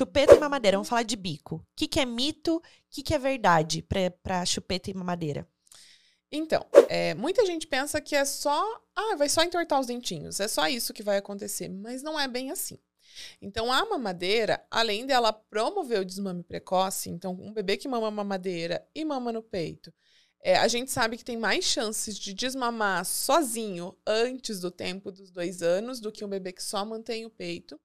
chupeta e mamadeira. Vamos falar de bico. O que, que é mito? O que, que é verdade para chupeta e mamadeira? Então, é, muita gente pensa que é só. Ah, vai só entortar os dentinhos. É só isso que vai acontecer. Mas não é bem assim. Então, a mamadeira, além dela promover o desmame precoce, então, um bebê que mama mamadeira e mama no peito, é, a gente sabe que tem mais chances de desmamar sozinho antes do tempo dos dois anos do que um bebê que só mantém o peito.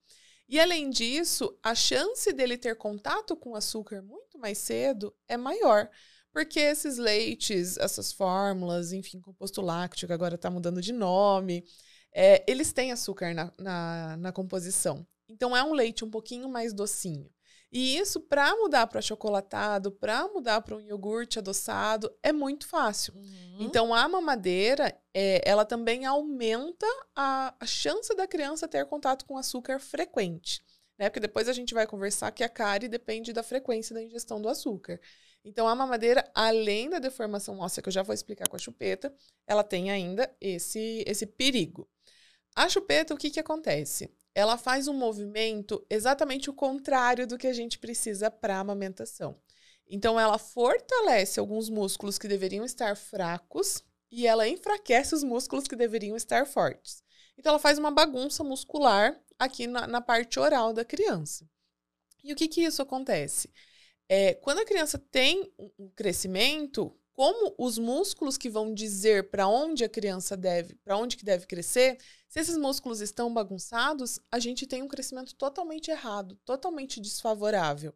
E além disso, a chance dele ter contato com açúcar muito mais cedo é maior. Porque esses leites, essas fórmulas, enfim, composto lácteo, que agora está mudando de nome, é, eles têm açúcar na, na, na composição. Então é um leite um pouquinho mais docinho. E isso, para mudar para achocolatado, para mudar para um iogurte adoçado, é muito fácil. Uhum. Então, a mamadeira, é, ela também aumenta a, a chance da criança ter contato com açúcar frequente. Né? Porque depois a gente vai conversar que a cárie depende da frequência da ingestão do açúcar. Então, a mamadeira, além da deformação óssea, que eu já vou explicar com a chupeta, ela tem ainda esse, esse perigo. A chupeta, o que, que acontece? Ela faz um movimento exatamente o contrário do que a gente precisa para a amamentação. Então, ela fortalece alguns músculos que deveriam estar fracos e ela enfraquece os músculos que deveriam estar fortes. Então, ela faz uma bagunça muscular aqui na, na parte oral da criança. E o que, que isso acontece? É, quando a criança tem um crescimento, como os músculos que vão dizer para onde a criança deve, para onde que deve crescer, se esses músculos estão bagunçados, a gente tem um crescimento totalmente errado, totalmente desfavorável.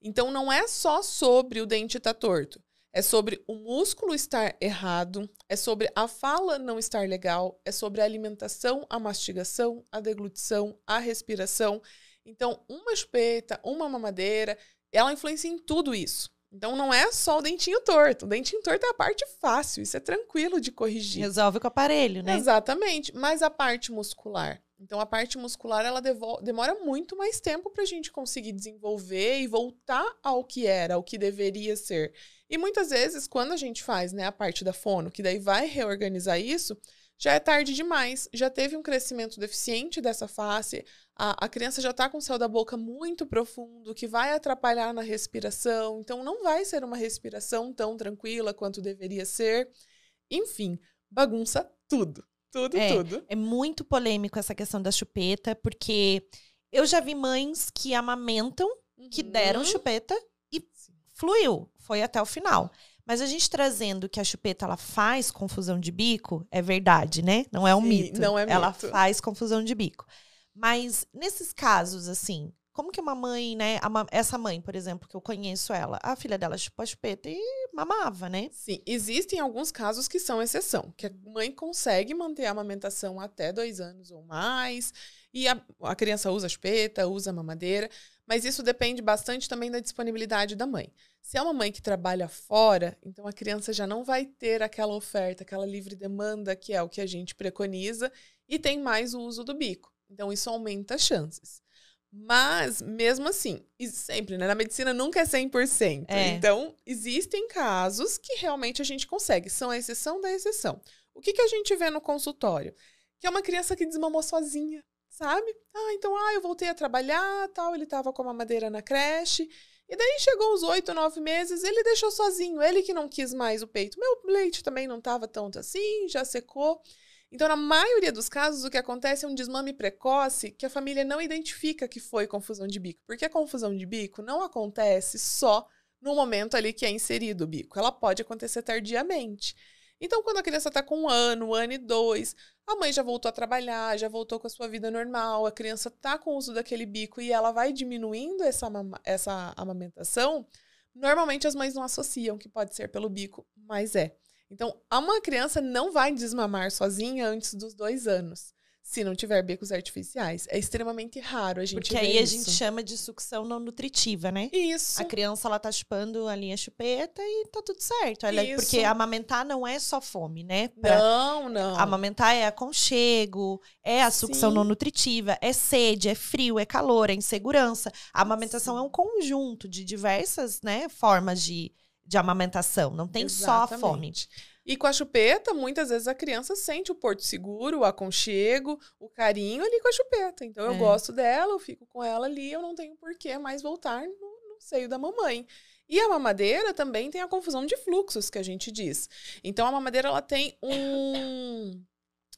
Então não é só sobre o dente estar tá torto, é sobre o músculo estar errado, é sobre a fala não estar legal, é sobre a alimentação, a mastigação, a deglutição, a respiração. Então, uma espeta, uma mamadeira, ela influencia em tudo isso. Então não é só o dentinho torto. O dentinho torto é a parte fácil, isso é tranquilo de corrigir. Resolve com o aparelho, né? Exatamente. Mas a parte muscular. Então a parte muscular ela demora muito mais tempo para a gente conseguir desenvolver e voltar ao que era, ao que deveria ser. E muitas vezes, quando a gente faz né, a parte da fono, que daí vai reorganizar isso, já é tarde demais, já teve um crescimento deficiente dessa face, a, a criança já está com o céu da boca muito profundo, que vai atrapalhar na respiração, então não vai ser uma respiração tão tranquila quanto deveria ser. Enfim, bagunça tudo. Tudo, é, tudo. É muito polêmico essa questão da chupeta, porque eu já vi mães que amamentam, uhum. que deram chupeta e Sim. fluiu, foi até o final. Mas a gente trazendo que a chupeta ela faz confusão de bico, é verdade, né? Não é um Sim, mito. Não é mito. Ela faz confusão de bico. Mas nesses casos, assim, como que uma mãe, né? essa mãe, por exemplo, que eu conheço ela, a filha dela chupou a chupeta e mamava, né? Sim, existem alguns casos que são exceção, que a mãe consegue manter a amamentação até dois anos ou mais, e a, a criança usa a chupeta, usa a mamadeira, mas isso depende bastante também da disponibilidade da mãe. Se é uma mãe que trabalha fora, então a criança já não vai ter aquela oferta, aquela livre demanda que é o que a gente preconiza, e tem mais o uso do bico. Então, isso aumenta as chances. Mas, mesmo assim, sempre, né? Na medicina nunca é 100%. É. Então, existem casos que realmente a gente consegue. São a exceção da exceção. O que, que a gente vê no consultório? Que é uma criança que desmamou sozinha, sabe? Ah, então, ah, eu voltei a trabalhar, tal. Ele estava com uma madeira na creche. E daí chegou os oito, nove meses, ele deixou sozinho. Ele que não quis mais o peito. Meu leite também não estava tanto assim, já secou. Então, na maioria dos casos, o que acontece é um desmame precoce que a família não identifica que foi confusão de bico. Porque a confusão de bico não acontece só no momento ali que é inserido o bico. Ela pode acontecer tardiamente. Então, quando a criança está com um ano, um ano e dois, a mãe já voltou a trabalhar, já voltou com a sua vida normal, a criança está com o uso daquele bico e ela vai diminuindo essa, essa amamentação, normalmente as mães não associam que pode ser pelo bico, mas é. Então, uma criança não vai desmamar sozinha antes dos dois anos se não tiver bicos artificiais. É extremamente raro a gente Porque aí a gente chama de sucção não nutritiva, né? Isso. A criança, ela tá chupando a linha chupeta e tá tudo certo. Ela, Isso. Porque amamentar não é só fome, né? Pra não, não. Amamentar é aconchego, é a sucção Sim. não nutritiva, é sede, é frio, é calor, é insegurança. A amamentação Sim. é um conjunto de diversas né, formas de de amamentação, não tem Exatamente. só a fome. E com a chupeta, muitas vezes a criança sente o porto seguro, o aconchego, o carinho ali com a chupeta. Então eu é. gosto dela, eu fico com ela ali, eu não tenho por que mais voltar no, no seio da mamãe. E a mamadeira também tem a confusão de fluxos que a gente diz. Então a mamadeira ela tem um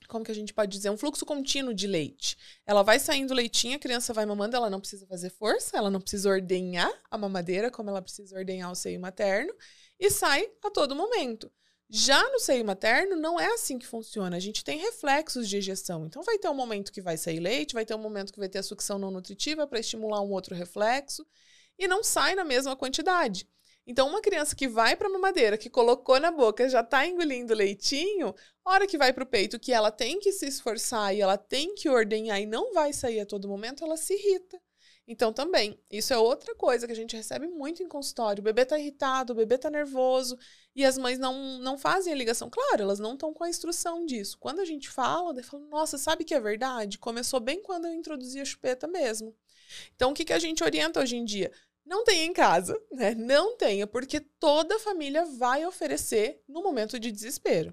como que a gente pode dizer, um fluxo contínuo de leite. Ela vai saindo leitinho, a criança vai mamando, ela não precisa fazer força, ela não precisa ordenhar a mamadeira como ela precisa ordenhar o seio materno e sai a todo momento. Já no seio materno, não é assim que funciona. A gente tem reflexos de ejeção. Então, vai ter um momento que vai sair leite, vai ter um momento que vai ter a sucção não nutritiva para estimular um outro reflexo, e não sai na mesma quantidade. Então, uma criança que vai para a mamadeira, que colocou na boca, já está engolindo leitinho, hora que vai para o peito, que ela tem que se esforçar e ela tem que ordenhar e não vai sair a todo momento, ela se irrita. Então, também, isso é outra coisa que a gente recebe muito em consultório. O bebê está irritado, o bebê está nervoso e as mães não, não fazem a ligação. Claro, elas não estão com a instrução disso. Quando a gente fala, eu falo, nossa, sabe que é verdade? Começou bem quando eu introduzi a chupeta mesmo. Então, o que, que a gente orienta hoje em dia? Não tenha em casa, né? Não tenha, porque toda família vai oferecer no momento de desespero.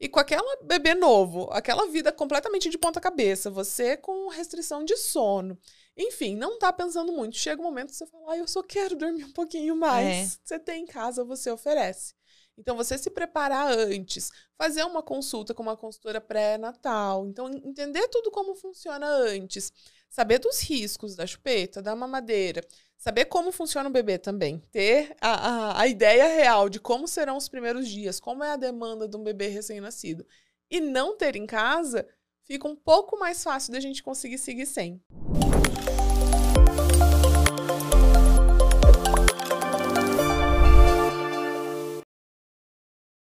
E com aquela bebê novo, aquela vida completamente de ponta cabeça, você com restrição de sono, enfim, não tá pensando muito. Chega um momento que você fala, ah, eu só quero dormir um pouquinho mais. É. Você tem em casa, você oferece. Então, você se preparar antes, fazer uma consulta com uma consultora pré-natal, então entender tudo como funciona antes, saber dos riscos da chupeta, da mamadeira, saber como funciona o bebê também, ter a, a, a ideia real de como serão os primeiros dias, como é a demanda de um bebê recém-nascido, e não ter em casa, fica um pouco mais fácil da gente conseguir seguir sem.